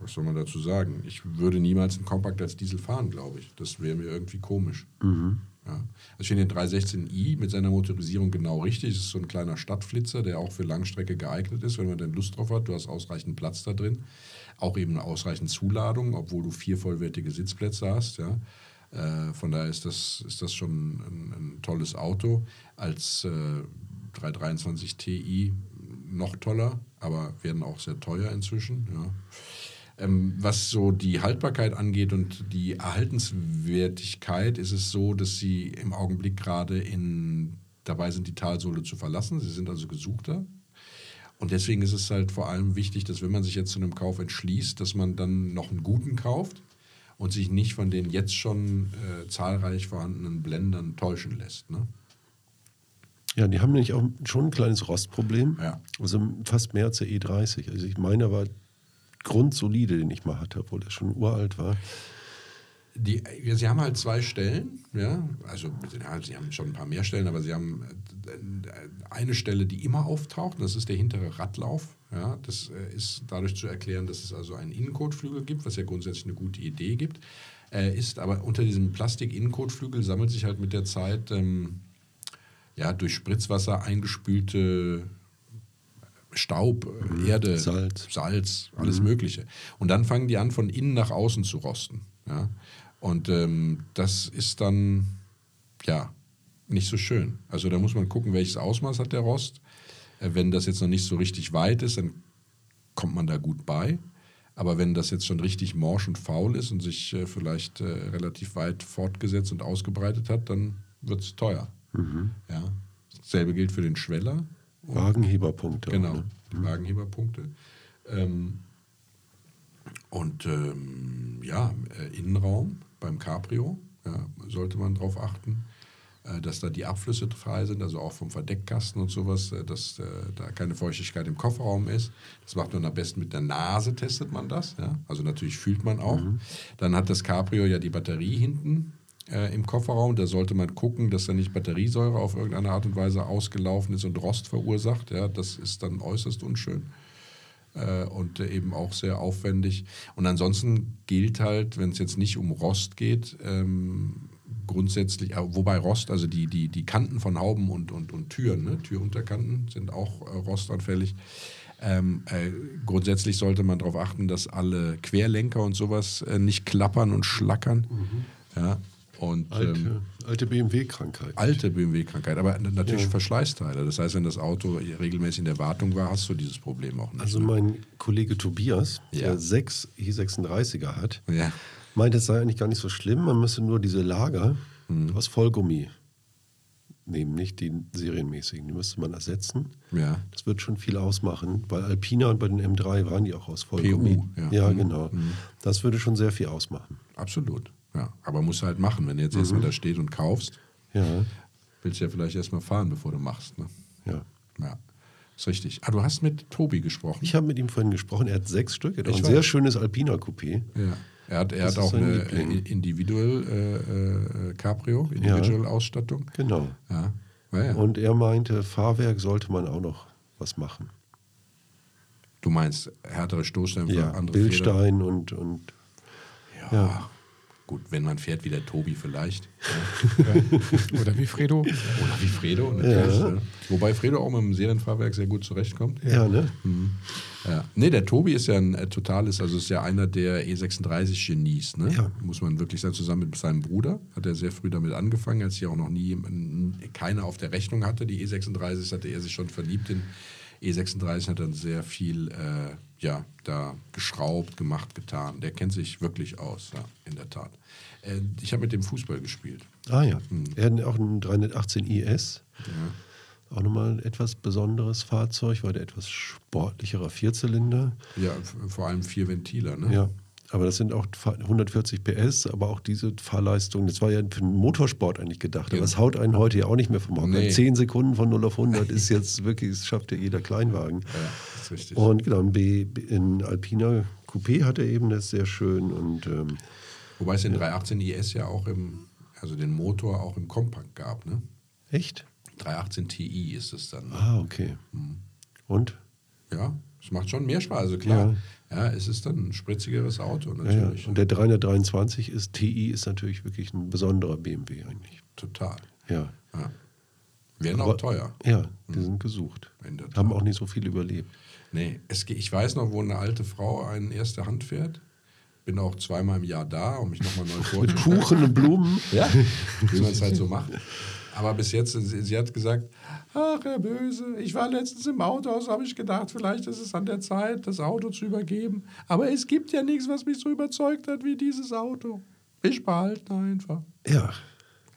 was soll man dazu sagen? Ich würde niemals einen Kompakt als Diesel fahren, glaube ich. Das wäre mir irgendwie komisch. Mhm. Ja. Also ich finde den 316i mit seiner Motorisierung genau richtig. Es ist so ein kleiner Stadtflitzer, der auch für Langstrecke geeignet ist, wenn man denn Lust drauf hat. Du hast ausreichend Platz da drin. Auch eben ausreichend Zuladung, obwohl du vier vollwertige Sitzplätze hast. Ja. Äh, von daher ist das, ist das schon ein, ein tolles Auto. Als äh, 323 Ti noch toller, aber werden auch sehr teuer inzwischen. Ja. Ähm, was so die Haltbarkeit angeht und die Erhaltenswertigkeit, ist es so, dass sie im Augenblick gerade in, dabei sind, die Talsohle zu verlassen. Sie sind also gesuchter. Und deswegen ist es halt vor allem wichtig, dass wenn man sich jetzt zu einem Kauf entschließt, dass man dann noch einen guten kauft und sich nicht von den jetzt schon äh, zahlreich vorhandenen Blendern täuschen lässt. Ne? Ja, die haben nämlich auch schon ein kleines Rostproblem. Ja. Also fast mehr als der E30. Also ich meine aber grundsolide, den ich mal hatte, obwohl der schon uralt war. Die, sie haben halt zwei Stellen, ja, also sie haben schon ein paar mehr Stellen, aber sie haben äh, eine Stelle, die immer auftaucht, das ist der hintere Radlauf. Ja, das äh, ist dadurch zu erklären, dass es also einen Innenkotflügel gibt, was ja grundsätzlich eine gute Idee gibt. Äh, ist aber unter diesem Plastik-Innenkotflügel sammelt sich halt mit der Zeit ähm, ja, durch Spritzwasser eingespülte Staub, mhm. Erde, Salz, Salz alles mhm. Mögliche. Und dann fangen die an, von innen nach außen zu rosten. Ja? Und ähm, das ist dann, ja, nicht so schön. Also da muss man gucken, welches Ausmaß hat der Rost. Äh, wenn das jetzt noch nicht so richtig weit ist, dann kommt man da gut bei. Aber wenn das jetzt schon richtig morsch und faul ist und sich äh, vielleicht äh, relativ weit fortgesetzt und ausgebreitet hat, dann wird es teuer. Mhm. Ja. Dasselbe gilt für den Schweller. Wagenheberpunkte. Genau, ne? die mhm. Wagenheberpunkte. Ähm, und ähm, ja, äh, Innenraum beim Cabrio ja, sollte man darauf achten, dass da die Abflüsse frei sind, also auch vom Verdeckkasten und sowas, äh, dass äh, da keine Feuchtigkeit im Kofferraum ist. Das macht man am besten mit der Nase, testet man das. Ja? Also natürlich fühlt man auch. Mhm. Dann hat das Cabrio ja die Batterie hinten äh, im Kofferraum. Da sollte man gucken, dass da nicht Batteriesäure auf irgendeine Art und Weise ausgelaufen ist und Rost verursacht. Ja, das ist dann äußerst unschön äh, und eben auch sehr aufwendig. Und ansonsten gilt halt, wenn es jetzt nicht um Rost geht, ähm, grundsätzlich, äh, wobei Rost, also die, die, die Kanten von Hauben und, und, und Türen, ne? Türunterkanten sind auch äh, rostanfällig. Ähm, äh, grundsätzlich sollte man darauf achten, dass alle Querlenker und sowas äh, nicht klappern und schlackern. Mhm. Ja, und, alte, ähm, alte BMW-Krankheit. Alte BMW-Krankheit, aber natürlich ja. Verschleißteile. Das heißt, wenn das Auto regelmäßig in der Wartung war, hast du dieses Problem auch nicht. Also ne? mein Kollege Tobias, ja. der sechs E36er hat, ja. meint, es sei eigentlich gar nicht so schlimm. Man müsse nur diese Lager hm. aus Vollgummi nehmen, nicht die serienmäßigen. Die müsste man ersetzen. Ja. Das wird schon viel ausmachen, weil Alpina und bei den M3 waren die auch aus Vollgummi. PU, ja. ja, genau. Mhm. Das würde schon sehr viel ausmachen. Absolut. Ja, aber musst du halt machen. Wenn du jetzt mhm. erstmal da steht und kaufst, ja. willst du ja vielleicht erstmal fahren, bevor du machst. Ne? Ja. ja. ist richtig. Ah, du hast mit Tobi gesprochen. Ich habe mit ihm vorhin gesprochen. Er hat sechs Stück. Er hat ein sehr schönes Alpina Coupé. Ja. Er hat, er hat auch eine Individual äh, äh, Cabrio, Individual-Ausstattung. Ja, genau. Ja. Ja, Und er meinte, Fahrwerk sollte man auch noch was machen. Du meinst härtere Stoßdämpfer, ja, andere Bildstein und, und ja. Gut, wenn man fährt wie der Tobi vielleicht. Ja. Oder wie Fredo. Oder wie Fredo, natürlich. Ja. Wobei Fredo auch mit dem Serienfahrwerk sehr gut zurechtkommt. Ja, ne? Mhm. Ja. Nee, der Tobi ist ja ein äh, totales, also ist ja einer der E36-Genies, ne? Ja. Muss man wirklich sagen, zusammen mit seinem Bruder. Hat er sehr früh damit angefangen, als hier auch noch nie keiner auf der Rechnung hatte. Die E36 hatte er sich schon verliebt in E36 hat dann sehr viel äh, ja, da geschraubt, gemacht, getan. Der kennt sich wirklich aus, ja, in der Tat. Äh, ich habe mit dem Fußball gespielt. Ah ja. Hm. Er hat auch einen 318 IS. Ja. Auch nochmal ein etwas besonderes Fahrzeug, war der etwas sportlichere Vierzylinder. Ja, vor allem vier Ventiler, ne? Ja. Aber das sind auch 140 PS, aber auch diese Fahrleistung, das war ja für den Motorsport eigentlich gedacht. Aber es haut einen heute ja auch nicht mehr vom Hocker. Nee. 10 Sekunden von 0 auf 100 ist jetzt wirklich, das schafft ja jeder Kleinwagen. Ja, das ist richtig. Und genau, in Alpina Coupé hat er eben das sehr schön. Und, ähm, Wobei es den ja. 318 IS ja auch im, also den Motor auch im Kompakt gab, ne? Echt? 318 Ti ist es dann. Ne? Ah, okay. Hm. Und? Ja, es macht schon mehr Spaß. Also klar, ja. ja, es ist dann ein spritzigeres Auto natürlich. Ja, Und der 323 ist TI ist natürlich wirklich ein besonderer BMW eigentlich. Total. Ja. ja. Werden Aber, auch teuer. Ja, die hm. sind gesucht. Haben auch nicht so viel überlebt. Nee, es, ich weiß noch, wo eine alte Frau eine erste Hand fährt. Bin auch zweimal im Jahr da, um mich nochmal neu <laughs> vorzustellen. Mit Kuchen und Blumen. Ja, <laughs> wie man es halt so macht. Aber bis jetzt, sie, sie, hat gesagt, ach Herr Böse, ich war letztens im Autohaus, habe ich gedacht, vielleicht ist es an der Zeit, das Auto zu übergeben. Aber es gibt ja nichts, was mich so überzeugt hat wie dieses Auto. Ich behalte einfach. Ja.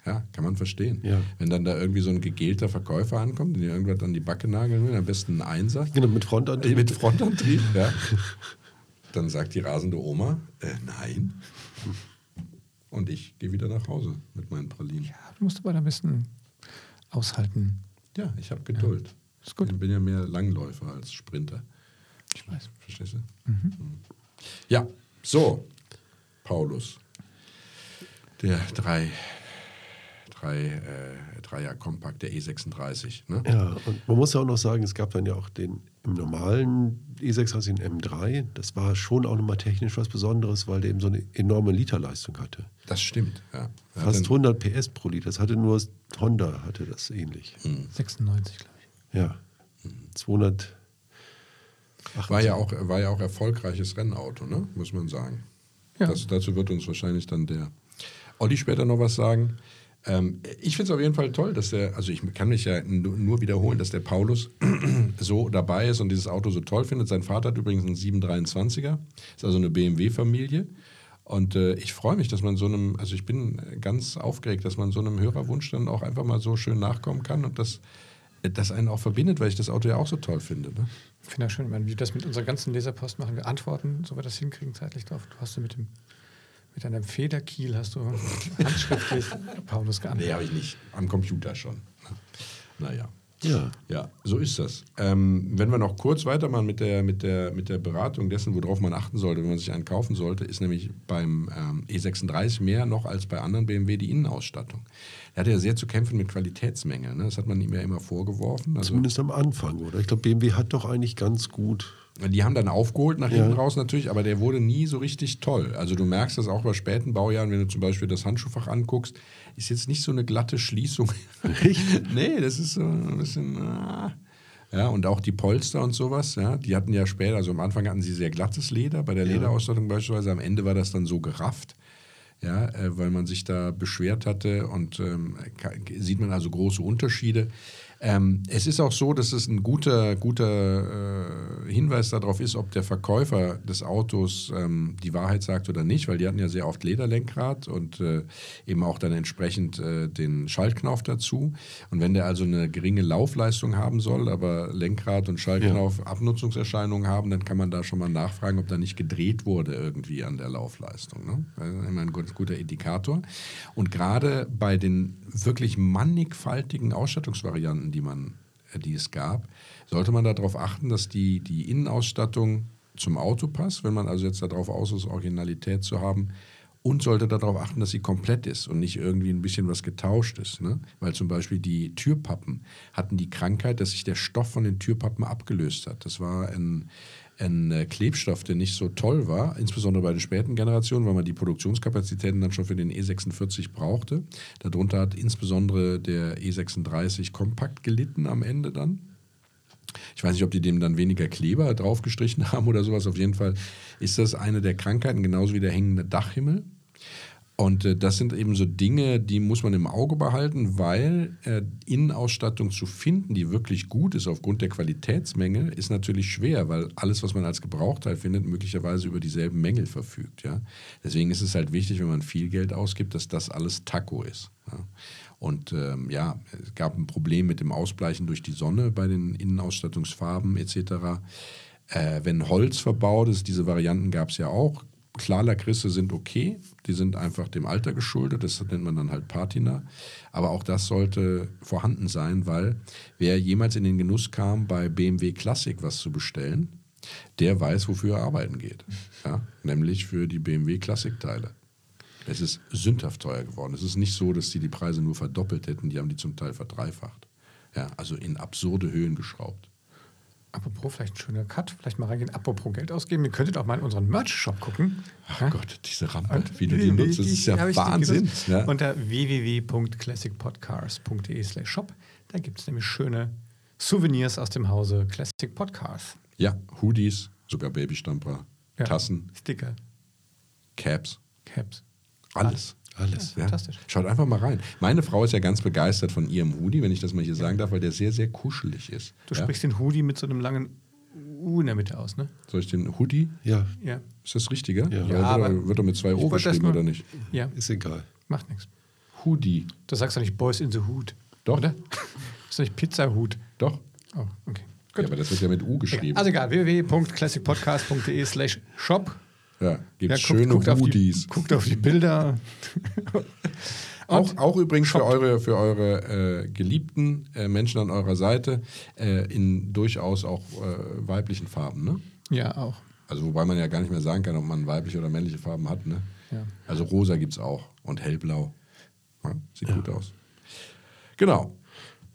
Ja, kann man verstehen. Ja. Wenn dann da irgendwie so ein gegelter Verkäufer ankommt, den irgendwas an die Backe nageln will, am besten ein Einser. Genau, mit Frontantrieb. Mit Frontantrieb, ja. <laughs> Dann sagt die rasende Oma, äh, nein. Und ich gehe wieder nach Hause mit meinen Pralinen. Ja, du musst aber da ein bisschen aushalten. Ja, ich habe Geduld. Ja, ist gut. Ich bin ja mehr Langläufer als Sprinter. Ich weiß. Verstehst du? Mhm. mhm. Ja, so, Paulus. Der drei, drei, äh, Dreier Kompakt, der E36. Ne? Ja, und man muss ja auch noch sagen, es gab dann ja auch den im normalen E36 M3, das war schon auch nochmal technisch was Besonderes, weil der eben so eine enorme Literleistung hatte. Das stimmt, ja. Fast 100 PS pro Liter. Das hatte nur Honda, hatte das ähnlich. Mhm. 96, glaube ich. Ja. Mhm. 200. War ja, auch, war ja auch erfolgreiches Rennauto, ne? muss man sagen. Ja. Das, dazu wird uns wahrscheinlich dann der Olli später noch was sagen. Ähm, ich finde es auf jeden Fall toll, dass der, also ich kann mich ja nur wiederholen, dass der Paulus <clears throat> so dabei ist und dieses Auto so toll findet. Sein Vater hat übrigens einen 723er, ist also eine BMW-Familie. Und äh, ich freue mich, dass man so einem, also ich bin ganz aufgeregt, dass man so einem Hörerwunsch dann auch einfach mal so schön nachkommen kann und das, das einen auch verbindet, weil ich das Auto ja auch so toll finde. Ne? Ich finde das schön, wenn wir das mit unserer ganzen Leserpost machen. Wir antworten, so wir das hinkriegen, zeitlich drauf. Du hast du mit dem mit einem Federkiel hast du <laughs> handschriftlich Paulus geantwortet. Nee, habe ich nicht. Am Computer schon. Naja. Ja. Ja, so ist das. Ähm, wenn wir noch kurz weitermachen mit der, mit, der, mit der Beratung dessen, worauf man achten sollte, wenn man sich einen kaufen sollte, ist nämlich beim ähm, E36 mehr noch als bei anderen BMW die Innenausstattung. Er hatte ja sehr zu kämpfen mit Qualitätsmängeln. Ne? Das hat man ihm ja immer vorgeworfen. Also Zumindest am Anfang, oder? Ich glaube, BMW hat doch eigentlich ganz gut die haben dann aufgeholt nach hinten ja. raus natürlich, aber der wurde nie so richtig toll. Also du merkst das auch bei späten Baujahren, wenn du zum Beispiel das Handschuhfach anguckst, ist jetzt nicht so eine glatte Schließung. <laughs> nee, das ist so ein bisschen. Ah. Ja, und auch die Polster und sowas, ja, die hatten ja später, also am Anfang hatten sie sehr glattes Leder, bei der ja. Lederausstattung beispielsweise, am Ende war das dann so gerafft, ja, äh, weil man sich da beschwert hatte und ähm, sieht man also große Unterschiede. Ähm, es ist auch so, dass es ein guter, guter äh, Hinweis darauf ist, ob der Verkäufer des Autos ähm, die Wahrheit sagt oder nicht, weil die hatten ja sehr oft Lederlenkrad und äh, eben auch dann entsprechend äh, den Schaltknauf dazu. Und wenn der also eine geringe Laufleistung haben soll, aber Lenkrad und Schaltknauf ja. Abnutzungserscheinungen haben, dann kann man da schon mal nachfragen, ob da nicht gedreht wurde irgendwie an der Laufleistung. Ne? Das ist immer ein guter Indikator. Und gerade bei den wirklich mannigfaltigen Ausstattungsvarianten, die man die es gab, sollte man darauf achten, dass die, die Innenausstattung zum Auto passt, wenn man also jetzt darauf aus ist, Originalität zu haben, und sollte darauf achten, dass sie komplett ist und nicht irgendwie ein bisschen was getauscht ist. Ne? Weil zum Beispiel die Türpappen hatten die Krankheit, dass sich der Stoff von den Türpappen abgelöst hat. Das war ein, ein äh, Klebstoff, der nicht so toll war, insbesondere bei den späten Generationen, weil man die Produktionskapazitäten dann schon für den E46 brauchte. Darunter hat insbesondere der E36 kompakt gelitten am Ende dann. Ich weiß nicht, ob die dem dann weniger Kleber draufgestrichen <laughs> haben oder sowas. Auf jeden Fall ist das eine der Krankheiten, genauso wie der hängende Dachhimmel. Und äh, das sind eben so Dinge, die muss man im Auge behalten, weil äh, Innenausstattung zu finden, die wirklich gut ist aufgrund der Qualitätsmängel, ist natürlich schwer, weil alles, was man als Gebrauchteil findet, möglicherweise über dieselben Mängel verfügt. Ja? Deswegen ist es halt wichtig, wenn man viel Geld ausgibt, dass das alles Taco ist. Ja? Und ähm, ja, es gab ein Problem mit dem Ausbleichen durch die Sonne bei den Innenausstattungsfarben etc. Äh, wenn Holz verbaut ist, diese Varianten gab es ja auch. Klarlackrisse sind okay, die sind einfach dem Alter geschuldet, das nennt man dann halt Patina. Aber auch das sollte vorhanden sein, weil wer jemals in den Genuss kam, bei BMW Classic was zu bestellen, der weiß, wofür er arbeiten geht. Ja? Nämlich für die BMW Classic-Teile. Es ist sündhaft teuer geworden. Es ist nicht so, dass die die Preise nur verdoppelt hätten, die haben die zum Teil verdreifacht. Ja, also in absurde Höhen geschraubt. Apropos, vielleicht ein schöner Cut, vielleicht mal reingehen. Apropos Geld ausgeben, ihr könntet auch mal in unseren Merch-Shop gucken. Ach ja? Gott, diese Rampe, Und wie du die nutzt, das ist ja Wahnsinn. Ja? Unter www.classicpodcast.de slash shop. Da gibt es nämlich schöne Souvenirs aus dem Hause Classic Podcast. Ja, Hoodies, sogar Babystamper, ja, Tassen. Sticker. Caps. Caps. Alles. Alles. Ja, fantastisch. Schaut einfach mal rein. Meine Frau ist ja ganz begeistert von ihrem Hoodie, wenn ich das mal hier sagen darf, weil der sehr, sehr kuschelig ist. Du sprichst den Hoodie mit so einem langen U in der Mitte aus, ne? Soll ich den Hoodie? Ja. ja. Ist das Richtige? Ja. ja wird, wird er mit zwei O geschrieben oder nicht? Ja. Ist egal. Macht nichts. Hoodie. Du sagst doch nicht Boys in the Hood. Doch. Oder? <laughs> ist doch nicht Pizza-Hut. Doch. Oh, okay. Gut. Ja, aber das wird ja mit U geschrieben. Also egal, www.classicpodcast.de slash shop ja, gibt ja, schöne guckt, guckt Hoodies. Auf die, guckt auf die Bilder. <laughs> auch, auch übrigens für eure, für eure äh, geliebten äh, Menschen an eurer Seite äh, in durchaus auch äh, weiblichen Farben, ne? Ja, auch. Also wobei man ja gar nicht mehr sagen kann, ob man weibliche oder männliche Farben hat, ne? Ja. Also rosa gibt es auch und hellblau. Ja, sieht ja. gut aus. Genau.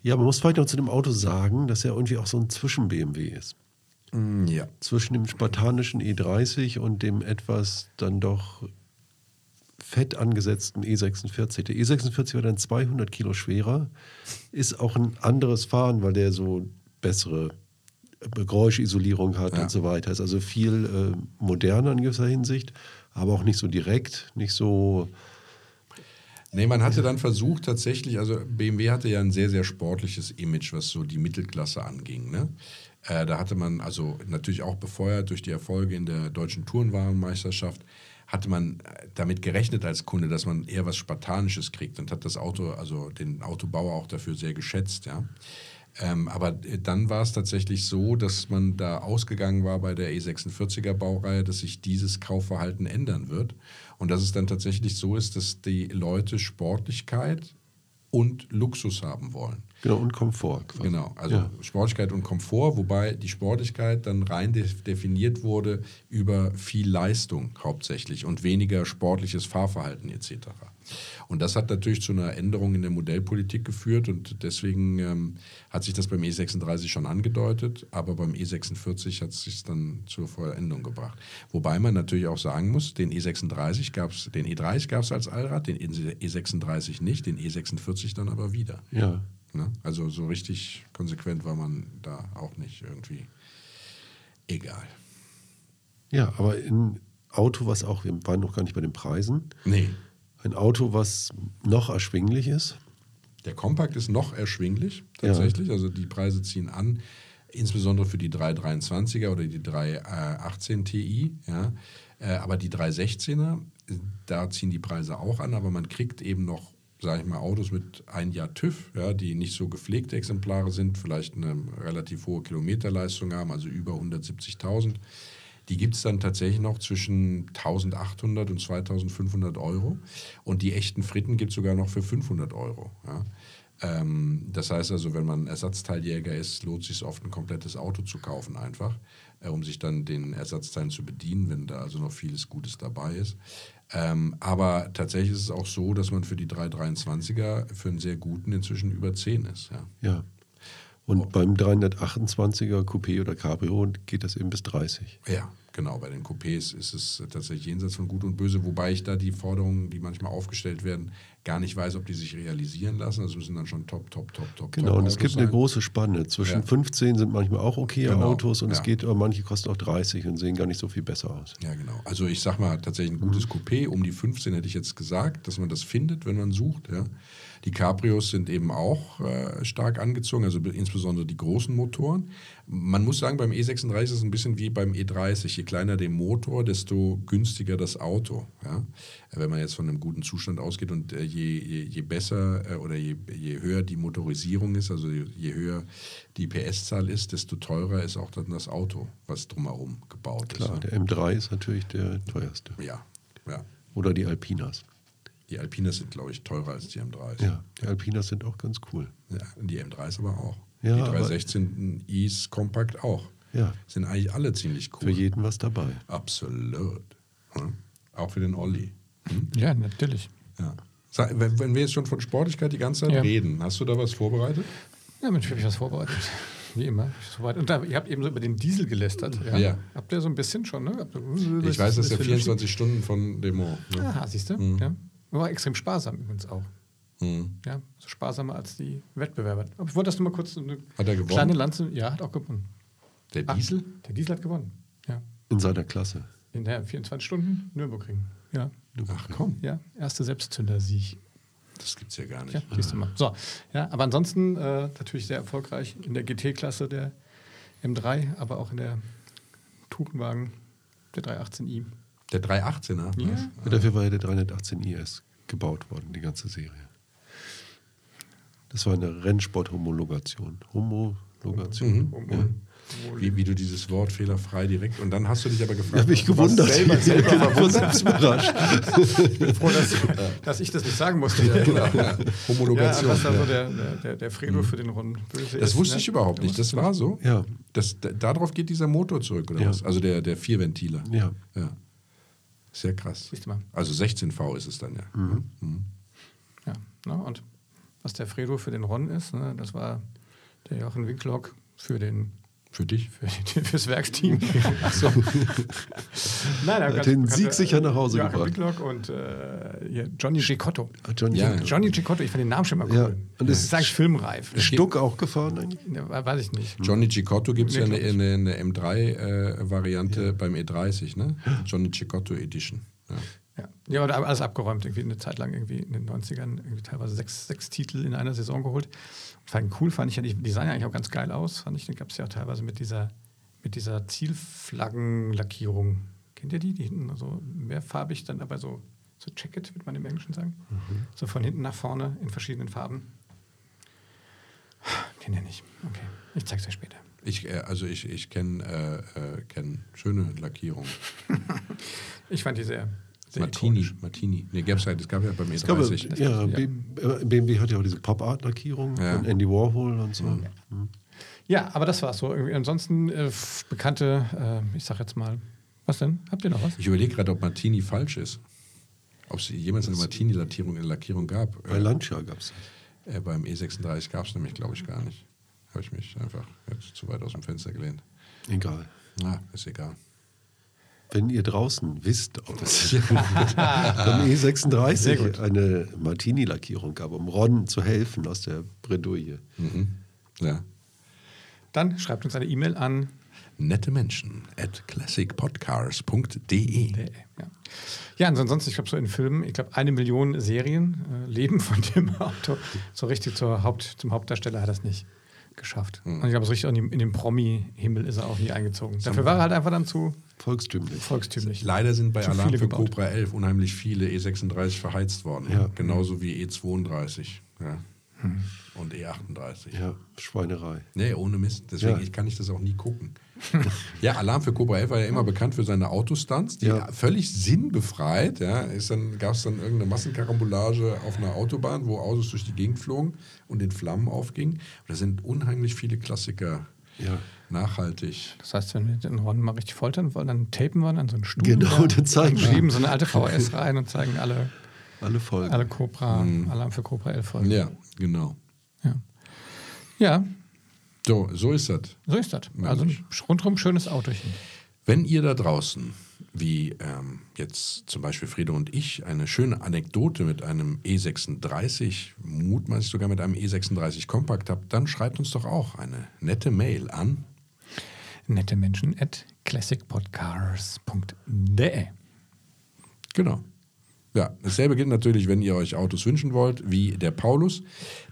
Ja, man muss vielleicht noch zu dem Auto sagen, dass er irgendwie auch so ein Zwischen-BMW ist. Mm, ja. Zwischen dem spartanischen E30 und dem etwas dann doch fett angesetzten E46. Der E46 war dann 200 Kilo schwerer, ist auch ein anderes Fahren, weil der so bessere Geräuschisolierung hat ja. und so weiter. Ist also viel äh, moderner in gewisser Hinsicht, aber auch nicht so direkt, nicht so. Nee, man hatte dann versucht tatsächlich, also BMW hatte ja ein sehr, sehr sportliches Image, was so die Mittelklasse anging. Ne? Äh, da hatte man also natürlich auch befeuert durch die Erfolge in der deutschen Tourenwarenmeisterschaft, hatte man äh, damit gerechnet als Kunde, dass man eher was Spartanisches kriegt und hat das Auto, also den Autobauer auch dafür sehr geschätzt, ja. Ähm, aber äh, dann war es tatsächlich so, dass man da ausgegangen war bei der E46er Baureihe, dass sich dieses Kaufverhalten ändern wird. Und dass es dann tatsächlich so ist, dass die Leute Sportlichkeit und Luxus haben wollen. Genau, und Komfort. Quasi. Genau, also ja. Sportlichkeit und Komfort, wobei die Sportlichkeit dann rein definiert wurde über viel Leistung hauptsächlich und weniger sportliches Fahrverhalten etc. Und das hat natürlich zu einer Änderung in der Modellpolitik geführt und deswegen ähm, hat sich das beim E36 schon angedeutet, aber beim E46 hat es sich dann zur Vollendung gebracht. Wobei man natürlich auch sagen muss, den E36 gab es, den E30 gab es als Allrad, den E36 nicht, den E46 dann aber wieder. Ja. Ne? Also so richtig konsequent war man da auch nicht irgendwie. Egal. Ja, aber ein Auto, was auch, wir waren noch gar nicht bei den Preisen. Nee. Ein Auto, was noch erschwinglich ist. Der Kompakt ist noch erschwinglich, tatsächlich. Ja. Also die Preise ziehen an, insbesondere für die 323er oder die 318 Ti. Ja. Äh, aber die 316er, da ziehen die Preise auch an, aber man kriegt eben noch sage ich mal, Autos mit ein Jahr TÜV, ja, die nicht so gepflegte Exemplare sind, vielleicht eine relativ hohe Kilometerleistung haben, also über 170.000. Die gibt es dann tatsächlich noch zwischen 1800 und 2500 Euro. Und die echten Fritten gibt es sogar noch für 500 Euro. Ja. Ähm, das heißt also, wenn man Ersatzteiljäger ist, lohnt es sich oft ein komplettes Auto zu kaufen einfach, äh, um sich dann den Ersatzteilen zu bedienen, wenn da also noch vieles Gutes dabei ist. Ähm, aber tatsächlich ist es auch so, dass man für die 323er für einen sehr guten inzwischen über 10 ist. Ja. ja. Und oh. beim 328er Coupé oder Cabrio geht das eben bis 30. Ja, genau. Bei den Coupés ist es tatsächlich jenseits von Gut und Böse, wobei ich da die Forderungen, die manchmal aufgestellt werden, gar nicht weiß, ob die sich realisieren lassen. Also müssen dann schon top, top, top, top. Genau, top und es gibt sein. eine große Spanne. Zwischen ja. 15 sind manchmal auch okay genau. Autos und ja. es geht, manche kosten auch 30 und sehen gar nicht so viel besser aus. Ja, genau. Also ich sag mal tatsächlich ein gutes mhm. Coupé, um die 15 hätte ich jetzt gesagt, dass man das findet, wenn man sucht. Ja. Die Cabrios sind eben auch äh, stark angezogen, also insbesondere die großen Motoren. Man muss sagen, beim E36 ist es ein bisschen wie beim E30. Je kleiner der Motor, desto günstiger das Auto. Ja? Wenn man jetzt von einem guten Zustand ausgeht und äh, je, je, je, besser äh, oder je, je höher die Motorisierung ist, also je, je höher die PS-Zahl ist, desto teurer ist auch dann das Auto, was drumherum gebaut Klar, ist. Klar, der M3 ist natürlich der teuerste. Ja, ja. Oder die Alpinas. Die Alpinas sind, glaube ich, teurer als die M3s. Ja, die Alpinas sind auch ganz cool. Ja, die M3s aber auch. Ja, die 316 Is kompakt auch. Ja. Sind eigentlich alle ziemlich cool. Für jeden was dabei. Absolut. Ja. Auch für den Olli. Hm? Ja, natürlich. Ja. Wenn, wir jetzt schon von Sportlichkeit die ganze Zeit ja. reden, hast du da was vorbereitet? Ja, natürlich habe ich was vorbereitet. Wie immer. Und da, ihr habt eben so über den Diesel gelästert. Ja. ja. Habt ihr so ein bisschen schon, ne? Ich weiß, das ist ja 24 Stunden von Demo. Ne? Aha, siehst du? Mhm. Ja. War extrem sparsam übrigens auch. Mhm. Ja, so sparsamer als die Wettbewerber. Aber ich wollte das nur mal kurz eine hat er gewonnen? kleine Lanze. Ja, hat auch gewonnen. Der Diesel? Ach, der Diesel hat gewonnen. Ja. In seiner Klasse. In der 24 Stunden Nürburgring. Ja. Ach komm. Ja, erste Selbstzünder-Sieg. Das gibt's ja gar nicht. Ja, siehst du mal. So, ja, aber ansonsten äh, natürlich sehr erfolgreich in der GT-Klasse der M3, aber auch in der Tourenwagen der 318i. Der 318er? Ja. ja. Dafür war ja der 318 IS gebaut worden, die ganze Serie. Das war eine Rennsport-Homologation. Homologation. Mhm. Ja. Wie, wie, du dieses Wort fehlerfrei direkt. Und dann hast du dich aber gefragt. Ich habe mich gewundert. Selber, selber war selbst überrascht. ich bin froh, dass, dass, ich das nicht sagen musste. Ja, genau. ja. Homologation. Ja, was also der, der, der Fredo mhm. für den Runden böse Das ist, wusste ne? ich überhaupt nicht. Das war so. Ja. Das, darauf geht dieser Motor zurück, oder was? Also der, der Vierventiler. Ja. ja. Sehr krass. Siehst du mal. Also 16V ist es dann ja. Mhm. Mhm. Ja, ne? und was der Fredo für den Ron ist, ne? das war der Jochen Winklock für den für dich? Für, fürs Werksteam. <laughs> so. Nein, er hat den Sieg sicher nach Hause Joachim gebracht. Wicklock und äh, Johnny Cicotto. Ah, Johnny, ja. Johnny Cicotto, ich fand den Namen schon mal cool. Ja. Und das ist eigentlich filmreif. Stuck auch gefahren eigentlich? Ja, weiß ich nicht. Johnny Cicotto gibt es ja eine, eine, eine M3-Variante äh, beim E30, ne? Johnny Cicotto Edition. Ja. Ja. ja, aber alles abgeräumt, irgendwie eine Zeit lang, irgendwie in den 90ern, irgendwie teilweise sechs, sechs Titel in einer Saison geholt. Fand cool, fand ich ja, die Design eigentlich auch ganz geil aus, fand ich. Den gab es ja auch teilweise mit dieser, mit dieser Zielflaggenlackierung. Kennt ihr die? Die hinten so mehrfarbig, dann aber so, so Jacket, würde man im Englischen sagen. Mhm. So von hinten nach vorne in verschiedenen Farben. Kennt ihr nicht. Okay, ich zeig's euch später. Ich, äh, also ich, ich kenne äh, äh, kenn schöne Lackierungen. <laughs> ich fand die sehr, sehr Martini, ikonisch. Martini. Nee, gab's halt, es gab ja beim E30. Glaube, ja, ja, BMW hat ja auch diese Pop-Art-Lackierung ja. von Andy Warhol und so. Mhm. Mhm. Ja, aber das war's so. Ansonsten äh, bekannte, äh, ich sag jetzt mal, was denn? Habt ihr noch was? Ich überlege gerade, ob Martini falsch ist. Ob es jemals eine Martini-Lackierung Lackierung gab. Bei Lancia gab es das. Äh, beim E36 gab es nämlich, glaube ich, gar nicht. Habe ich mich einfach jetzt zu weit aus dem Fenster gelehnt. Egal. Na, ist egal. Wenn ihr draußen wisst, ob es <laughs> beim E36 eine Martini-Lackierung gab, um Ron zu helfen aus der Bredouille. Mhm. Ja. Dann schreibt uns eine E-Mail an nette Menschen at classicpodcars.de. Ja. ja, ansonsten, ich glaube, so in Filmen, ich glaube, eine Million Serien äh, leben von dem <laughs> Auto. So richtig zur Haupt, zum Hauptdarsteller hat das nicht geschafft. Mhm. Und ich glaube, so richtig in den Promi-Himmel ist er auch nie eingezogen. Dafür war er halt einfach dann zu volkstümlich. volkstümlich. Leider sind bei Alarm für gebaut. Cobra 11 unheimlich viele E36 verheizt worden. Ja. Genauso wie E32. Ja. Hm. Und E38. Ja, Schweinerei. Nee, ohne Mist. Deswegen ja. ich kann ich das auch nie gucken. <laughs> ja, Alarm für Cobra 11 war ja immer bekannt für seine Autostunts, die Ja. völlig sinnbefreit. Ja, ist dann gab es dann irgendeine Massenkarambolage auf einer Autobahn, wo Autos durch die Gegend flogen und in Flammen aufgingen. Und da sind unheimlich viele Klassiker Ja. nachhaltig. Das heißt, wenn wir den Ron mal richtig foltern wollen, dann tapen wir ihn an so einen Stuhl. Genau, da <laughs> dann zeigen und wir. schieben so eine alte VS rein und zeigen alle, Alle Folgen. alle Cobra, Alarm für Cobra 11 Folgen. Ja, genau. Ja. ja, So, so ist das. so ist das. Also ein rundherum schönes Autochen. Wenn ihr da draußen, wie ähm, jetzt zum Beispiel Friede und ich, eine schöne Anekdote mit einem E36, mutmaßlich sogar mit einem E36 Kompakt habt, dann schreibt uns doch auch eine nette Mail an. Nette Menschen at classicpodcars.de. Genau. Ja, dasselbe gilt natürlich, wenn ihr euch Autos wünschen wollt, wie der Paulus,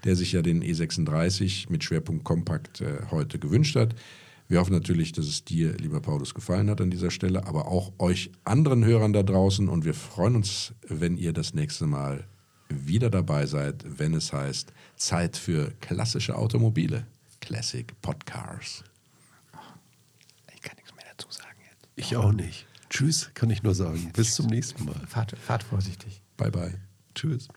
der sich ja den E36 mit Schwerpunkt Kompakt äh, heute gewünscht hat. Wir hoffen natürlich, dass es dir, lieber Paulus, gefallen hat an dieser Stelle, aber auch euch anderen Hörern da draußen. Und wir freuen uns, wenn ihr das nächste Mal wieder dabei seid, wenn es heißt Zeit für klassische Automobile. Classic Podcars. Ich kann nichts mehr dazu sagen jetzt. Ich auch nicht. Tschüss, kann ich nur sagen. Bis zum nächsten Mal. Fahrt, fahrt vorsichtig. Bye bye. Tschüss.